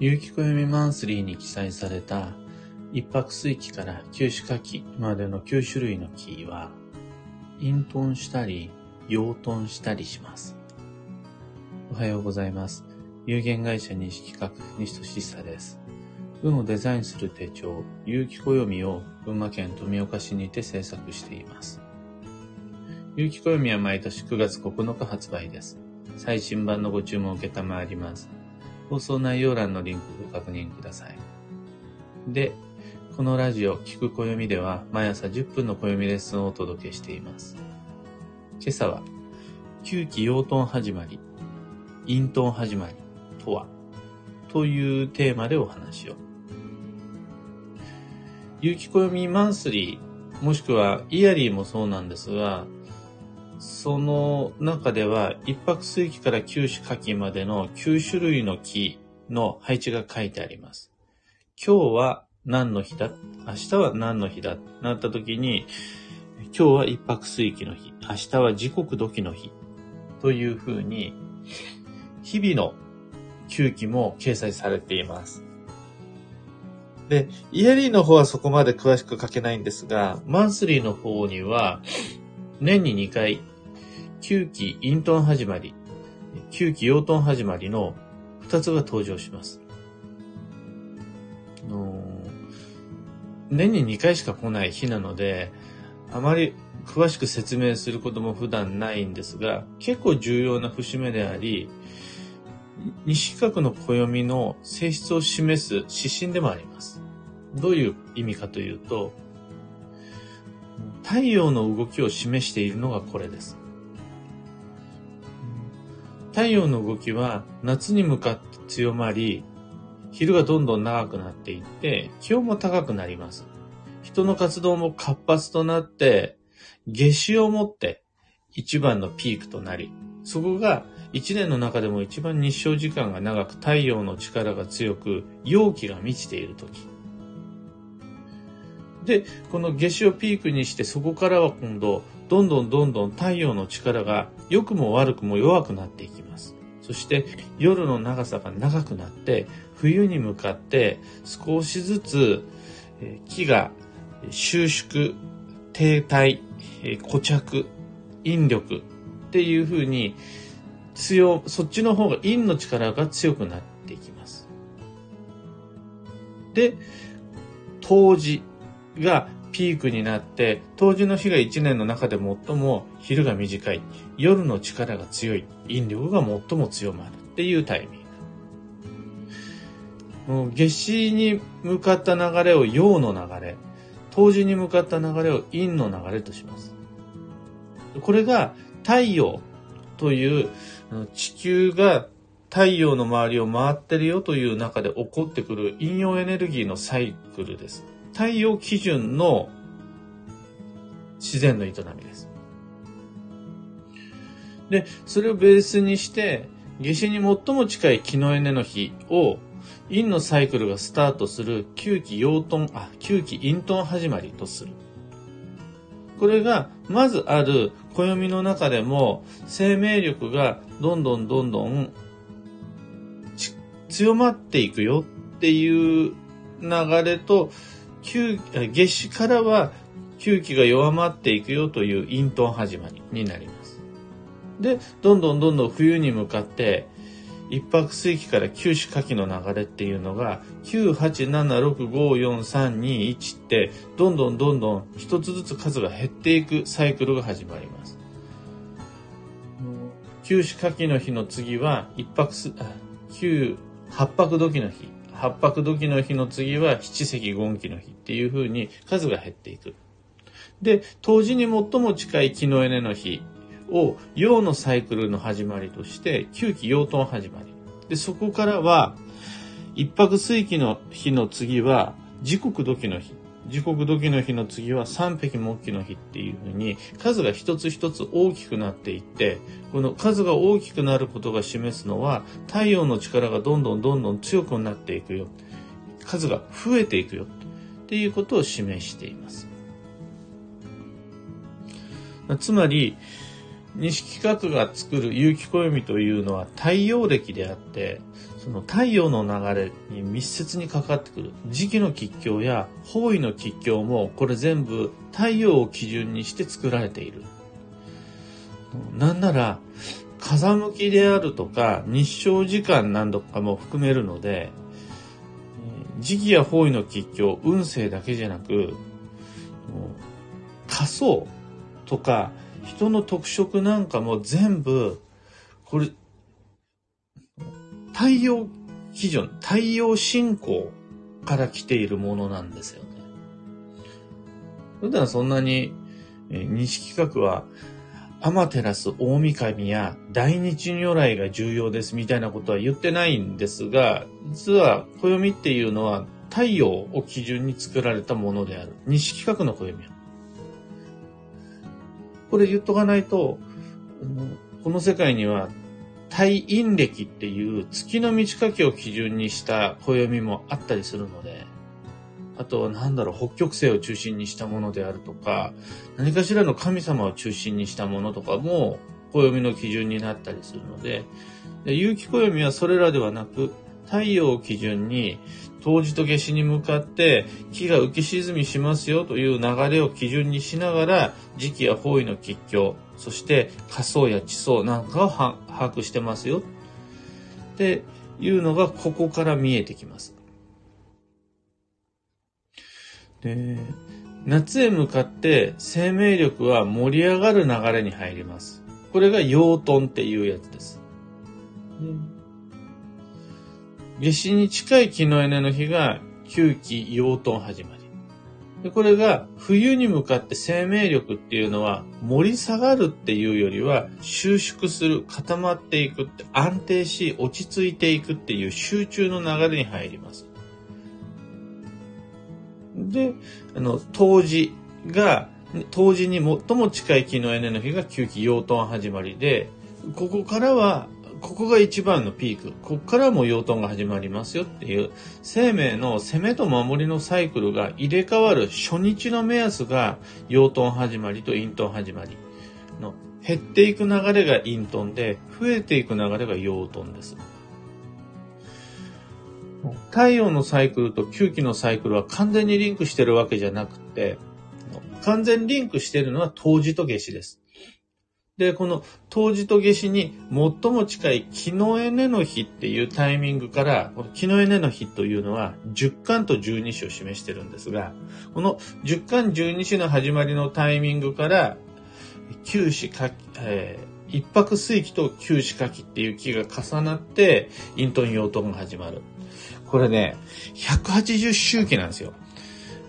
有機暦マンスリーに記載された一泊水期から九種夏季までの9種類の木は、陰遁したり、陽遁したりします。おはようございます。有限会社西企画西俊久です。運をデザインする手帳、有機暦を群馬県富岡市にて制作しています。有機暦は毎年9月9日発売です。最新版のご注文を受けたまわります。放送内容欄のリンクご確認ください。で、このラジオ、聞く暦では毎朝10分の暦レッスンをお届けしています。今朝は、旧期養豚始まり、陰豚始まりとは、というテーマでお話を。有機暦マンスリー、もしくはイヤリーもそうなんですが、その中では、一泊水期から九種夏季までの9種類の木の配置が書いてあります。今日は何の日だ？明日は何の日だ？なった時に、今日は一泊水期の日、明日は時刻土の日というふうに、日々の休期も掲載されています。で、イヤリーの方はそこまで詳しく書けないんですが、マンスリーの方には、年に2回9期イントン始まり、9期養豚始まりの2つが登場します。年に2回しか来ない日なので、あまり詳しく説明することも普段ないんですが、結構重要な節目であり、西角の暦の性質を示す指針でもあります。どういう意味かというと、太陽の動きを示しているのがこれです。太陽の動きは夏に向かって強まり、昼がどんどん長くなっていって、気温も高くなります。人の活動も活発となって、夏至をもって一番のピークとなり、そこが一年の中でも一番日照時間が長く太陽の力が強く、陽気が満ちている時。で、この夏至をピークにしてそこからは今度、どんどんどんどん太陽の力が良くも悪くも弱くなっていきます。そして夜の長さが長くなって冬に向かって少しずつ木が収縮、停滞、固着、引力っていうふうに強、そっちの方が陰の力が強くなっていきます。で、冬至がピークになって、冬至の日が1年の中で最も昼が短い、夜の力が強い、引力が最も強まるっていうタイミング。もう夏至に向かった流れを陽の流れ、冬至に向かった流れを陰の流れとします。これが太陽という地球が太陽の周りを回ってるよという中で起こってくる陰陽エネルギーのサイクルです。太陽基準の自然の営みです。で、それをベースにして、夏至に最も近い木のエネの日を、陰のサイクルがスタートする9期陽遁、あ、9期陰遁始まりとする。これが、まずある暦の中でも、生命力がどんどんどんどん強まっていくよっていう流れと、夏至からは吸気が弱まっていくよという陰遁始まりになります。で、どんどんどんどん冬に向かって、一泊水期から九種夏季の流れっていうのが、9、8、7、6、5、4、3、2、1って、どんどんどんどん一つずつ数が減っていくサイクルが始まります。九種夏季の日の次は、一泊す、九、八泊時の日。八白土器の日の次は七石権期の日っていう風に数が減っていく。で、冬至に最も近い木のエネの日を陽のサイクルの始まりとして、9期陽遁始まり。で、そこからは、一泊水期の日の次は、時刻土器の日。時刻時の日の次は三匹木器の日っていうふうに数が一つ一つ大きくなっていってこの数が大きくなることが示すのは太陽の力がどんどんどんどん強くなっていくよ。数が増えていくよ。っていうことを示しています。つまり西企画が作る有機暦というのは太陽暦であって、その太陽の流れに密接にかかってくる。時期の吉凶や方位の吉凶もこれ全部太陽を基準にして作られている。なんなら、風向きであるとか日照時間何度かも含めるので、時期や方位の吉凶、運勢だけじゃなく、仮想とか人の特色なんかも全部、これ、太陽基準、太陽信仰から来ているものなんですよね。普段そんなに、え西企画は、アマテラス大神や大日如来が重要ですみたいなことは言ってないんですが、実は暦っていうのは太陽を基準に作られたものである。西企画の暦は。これ言っとかないと、この世界には太陰暦っていう月の満ち欠けを基準にした暦もあったりするので、あとは何だろう、北極星を中心にしたものであるとか、何かしらの神様を中心にしたものとかも、暦の基準になったりするので、で有機暦はそれらではなく、太陽を基準に冬至と夏至に向かって木が浮き沈みしますよという流れを基準にしながら時期や方位の吉凶、そして仮想や地層なんかを把握してますよっていうのがここから見えてきます。で夏へ向かって生命力は盛り上がる流れに入ります。これが養豚っていうやつです。夏至に近い木の稲の日が9期養豚始まり。でこれが冬に向かって生命力っていうのは盛り下がるっていうよりは収縮する、固まっていくって、安定し落ち着いていくっていう集中の流れに入ります。で、あの、冬至が、冬至に最も近い木の稲の日が9期養豚始まりで、ここからはここが一番のピーク。ここからも養豚が始まりますよっていう、生命の攻めと守りのサイクルが入れ替わる初日の目安が養豚始まりと陰豚始まりの、減っていく流れが陰豚で、増えていく流れが養豚です。太陽のサイクルと吸気のサイクルは完全にリンクしてるわけじゃなくて、完全リンクしてるのは冬至と夏至です。で、この冬至と夏至に最も近い木のエネの日っていうタイミングから、この木のエネの日というのは10巻と12子を示してるんですが、この10巻12子の始まりのタイミングから、九子か、えー、一泊水期と九子夏季っていう木が重なって、イントン養豚が始まる。これね、180周期なんですよ。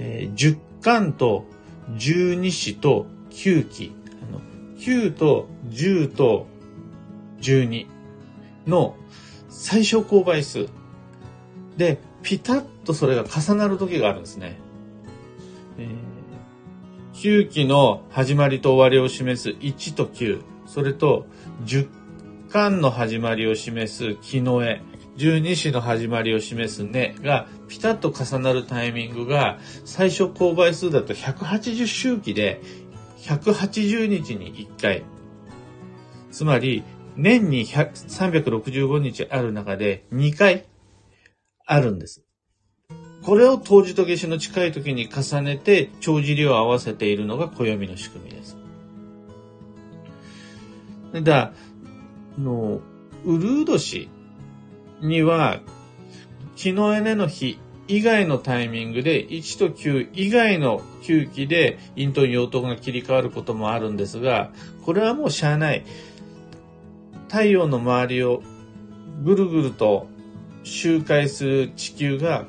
えー、10巻と12子と9期。9と10と12の最小公倍数。で、ピタッとそれが重なる時があるんですね。えー、9期の始まりと終わりを示す1と9、それと10巻の始まりを示す木の絵、十二支の始まりを示すねがピタッと重なるタイミングが最初公倍数だと180周期で180日に1回。つまり、年に365日ある中で2回あるんです。これを当時と夏至の近い時に重ねて帳尻を合わせているのが暦の仕組みです。だ、の、ウルード氏には、木のエネの日以外のタイミングで1と9以外の9期で陰と陽とが切り替わることもあるんですが、これはもうしゃあない。太陽の周りをぐるぐると周回する地球が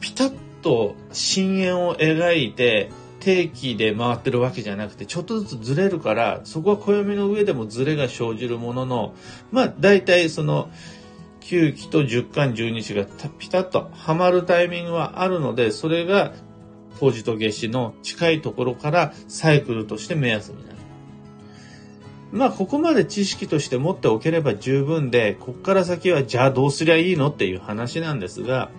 ピタッと深淵を描いて定期で回ってるわけじゃなくてちょっとずつずれるからそこは暦の上でもずれが生じるもののまあ大体その9期と10巻12子がピタッとはまるタイミングはあるので、それが冬至と夏至の近いところからサイクルとして目安になる。まあ、ここまで知識として持っておければ十分で、こっから先はじゃあどうすりゃいいのっていう話なんですが、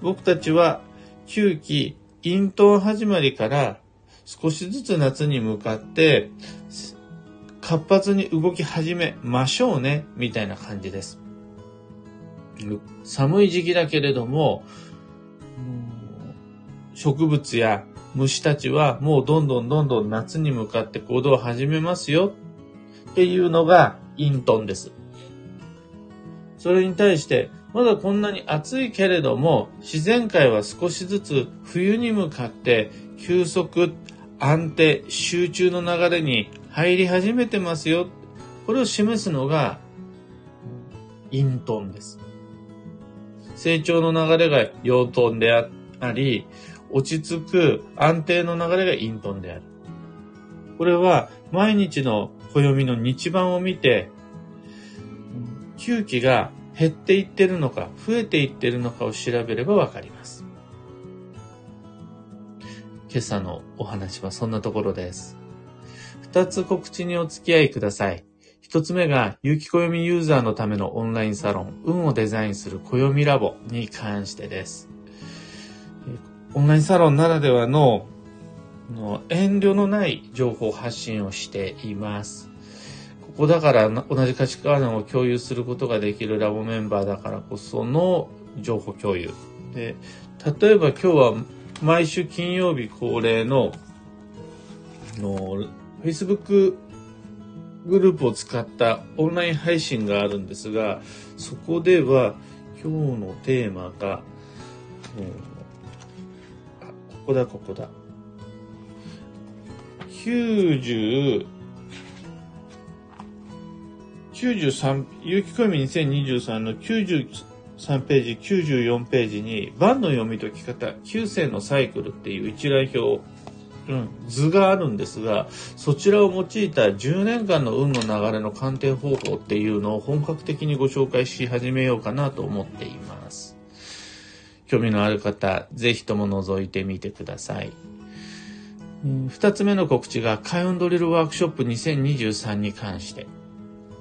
僕たちは9期、陰頭始まりから少しずつ夏に向かって活発に動き始めましょうね、みたいな感じです。寒い時期だけれども、植物や虫たちはもうどんどんどんどん夏に向かって行動を始めますよっていうのがイントンです。それに対して、まだこんなに暑いけれども、自然界は少しずつ冬に向かって休息、安定、集中の流れに入り始めてますよ。これを示すのが、イントンです。成長の流れが陽トンであり、落ち着く安定の流れがイントンである。これは毎日の暦の日番を見て、吸気が減っていってるのか、増えていってるのかを調べればわかります。今朝のお話はそんなところです。二つ告知にお付き合いください。一つ目が、有機暦ユーザーのためのオンラインサロン、運をデザインする暦ラボに関してです。オンラインサロンならではのの遠慮のない情報発信をしています。ここだから同じ価値観を共有することができるラボメンバーだからこその情報共有。で、例えば今日は毎週金曜日恒例のの Facebook グループを使ったオンライン配信があるんですが、そこでは今日のテーマが、あここだ、ここだ。90、93、有機暦2023の93ページ、94ページに、番の読み解き方、9世のサイクルっていう一覧表、うん、図があるんですが、そちらを用いた10年間の運の流れの鑑定方法っていうのを本格的にご紹介し始めようかなと思っています。興味のある方、ぜひとも覗いてみてください。2つ目の告知が、開運ドリルワークショップ2023に関して。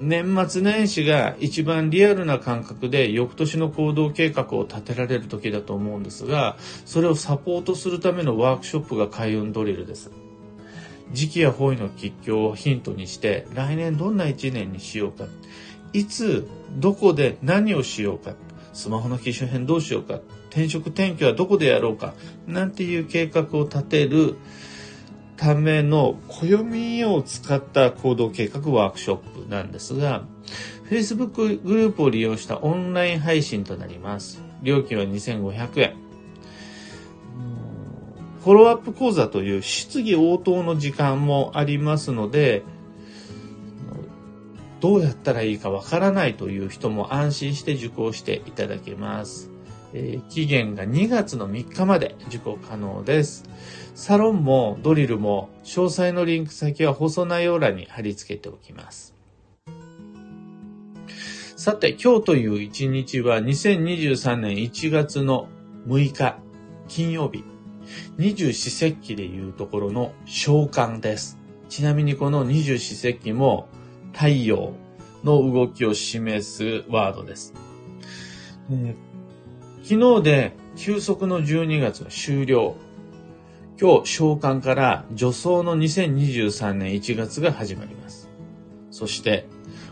年末年始が一番リアルな感覚で翌年の行動計画を立てられる時だと思うんですが、それをサポートするためのワークショップが開運ドリルです。時期や方位の吉凶をヒントにして、来年どんな一年にしようか。いつ、どこで何をしようか。スマホの機種変どうしようか。転職転居はどこでやろうか。なんていう計画を立てるための暦を使った行動計画ワークショップなんですが、Facebook グループを利用したオンライン配信となります。料金は2500円。フォローアップ講座という質疑応答の時間もありますので、どうやったらいいかわからないという人も安心して受講していただけます。えー、期限が2月の3日まで受講可能です。サロンもドリルも詳細のリンク先は放送内容欄に貼り付けておきます。さて、今日という一日は2023年1月の6日金曜日、二十四節気でいうところの召喚です。ちなみにこの二十四節気も太陽の動きを示すワードです。昨日で休息の12月は終了。今日、召喚から助走の2023年1月が始まります。そして、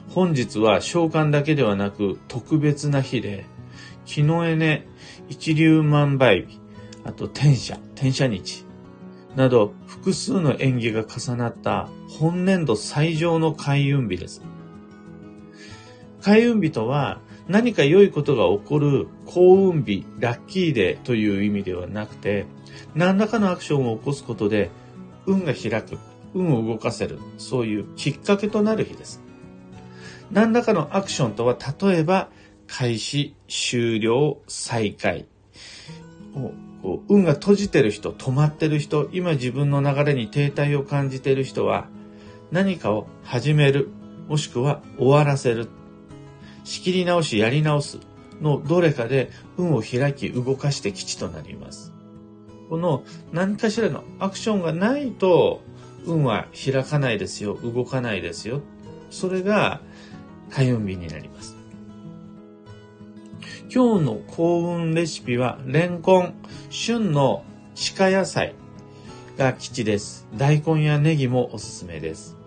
本日は召喚だけではなく特別な日で、木のエネ、一粒万倍日、あと天赦、天赦日、など複数の縁起が重なった本年度最上の開運日です。開運日とは何か良いことが起こる幸運日、ラッキーデーという意味ではなくて、何らかのアクションを起こすことで、運が開く、運を動かせる、そういうきっかけとなる日です。何らかのアクションとは、例えば、開始、終了、再開。運が閉じてる人、止まってる人、今自分の流れに停滞を感じてる人は、何かを始める、もしくは終わらせる。仕切り直し、やり直すのどれかで運を開き動かして基地となります。この何かしらのアクションがないと運は開かないですよ、動かないですよ。それが開運日になります。今日の幸運レシピはレンコン、旬の鹿野菜が吉です。大根やネギもおすすめです。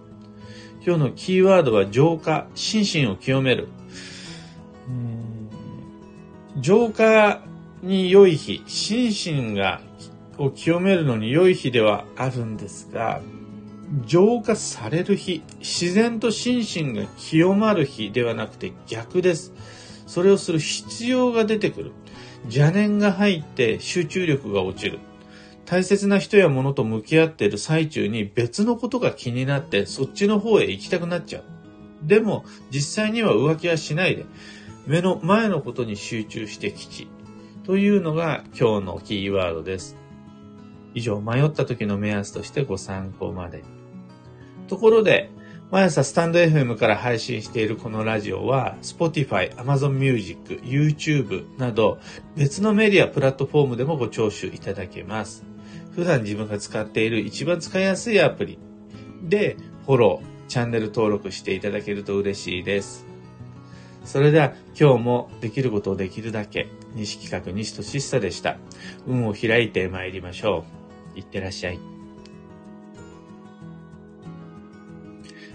今日のキーワードは浄化、心身を清める。浄化に良い日、心身がを清めるのに良い日ではあるんですが、浄化される日、自然と心身が清まる日ではなくて逆です。それをする必要が出てくる。邪念が入って集中力が落ちる。大切な人や物と向き合っている最中に別のことが気になってそっちの方へ行きたくなっちゃう。でも実際には浮気はしないで目の前のことに集中して吉というのが今日のキーワードです。以上迷った時の目安としてご参考まで。ところで、毎朝スタンド FM から配信しているこのラジオは、Spotify、Amazon Music、YouTube など別のメディア、プラットフォームでもご聴取いただけます。普段自分が使っている一番使いやすいアプリでフォロー、チャンネル登録していただけると嬉しいです。それでは今日もできることをできるだけ、西企画西俊久でした。運を開いて参りましょう。いってらっしゃい。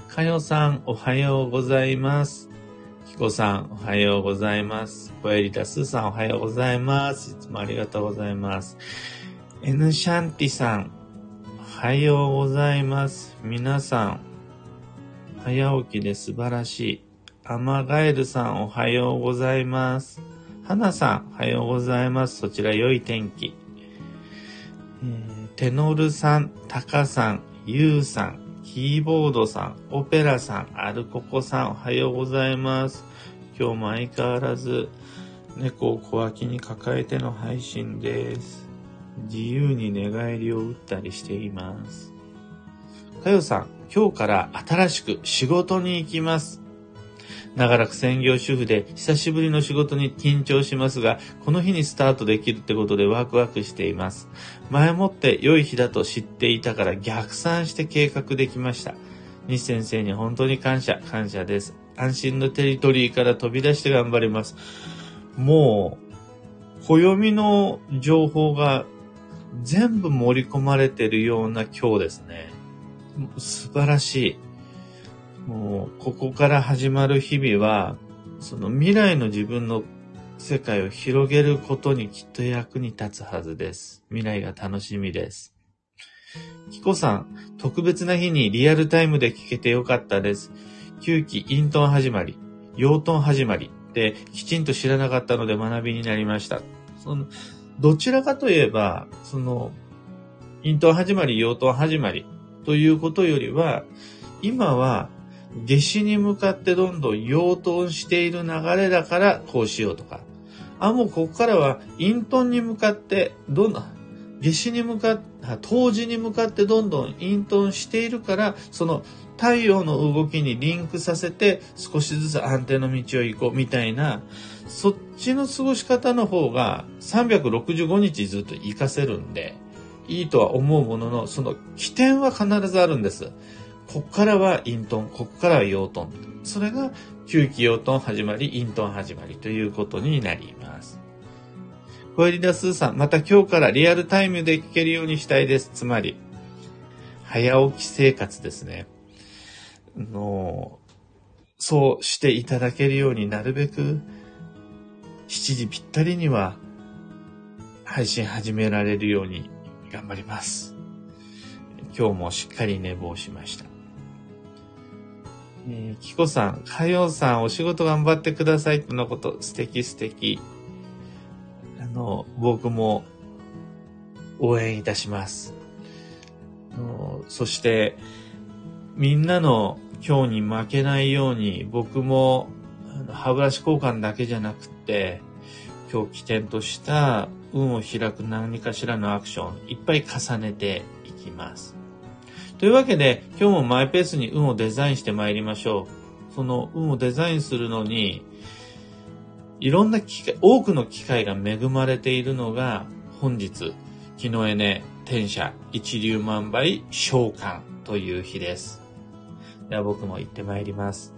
かよさん、おはようございます。きこさん、おはようございます。コエリタスーさん、おはようございます。いつもありがとうございます。エヌシャンティさん、おはようございます。皆さん、早起きで素晴らしい。アマガエルさん、おはようございます。ハナさん、おはようございます。そちら良い天気。えー、テノルさん、タカさん、ユウさん、キーボードさん、オペラさん、アルココさん、おはようございます。今日も相変わらず猫を小脇に抱えての配信です。自由に寝返りを打ったりしています。かよさん、今日から新しく仕事に行きます。長らく専業主婦で久しぶりの仕事に緊張しますが、この日にスタートできるってことでワクワクしています。前もって良い日だと知っていたから逆算して計画できました。西先生に本当に感謝、感謝です。安心のテリトリーから飛び出して頑張ります。もう、暦の情報が全部盛り込まれてるような今日ですね。素晴らしい。もう、ここから始まる日々は、その未来の自分の世界を広げることにきっと役に立つはずです。未来が楽しみです。キコさん、特別な日にリアルタイムで聞けてよかったです。9期イントン始まり、養豚始まりってきちんと知らなかったので学びになりました。そのどちらかといえば、その、イントン始まり、養豚始まりということよりは、今は夏至に向かってどんどん養豚している流れだからこうしようとか、あ、もうここからは陰豚に向かってどんどん、夏至に向かって、冬至に向かってどんどん陰豚しているから、その太陽の動きにリンクさせて少しずつ安定の道を行こうみたいな、そっちの過ごし方の方が365日ずっと活かせるんで、いいとは思うものの、その起点は必ずあるんです。こっからはイントン、こっからはヨートン。それが旧期ヨートン始まり、イントン始まりということになります。小リダスーさん、また今日からリアルタイムで聞けるようにしたいです。つまり、早起き生活ですね。の、そうしていただけるようになるべく、7時ぴったりには配信始められるように頑張ります。今日もしっかり寝坊しました。えー、キコさん、かようさん、お仕事頑張ってください。とのこと、素敵素敵。あの、僕も応援いたします。そして、みんなの今日に負けないように、僕も歯ブラシ交換だけじゃなくて、今日起点とした運を開く何かしらのアクション、いっぱい重ねていきます。というわけで、今日もマイペースに運をデザインして参りましょう。その運をデザインするのに、いろんな機会、多くの機会が恵まれているのが、本日、木のエネ、天社、一粒万倍、召喚という日です。では僕も行って参ります。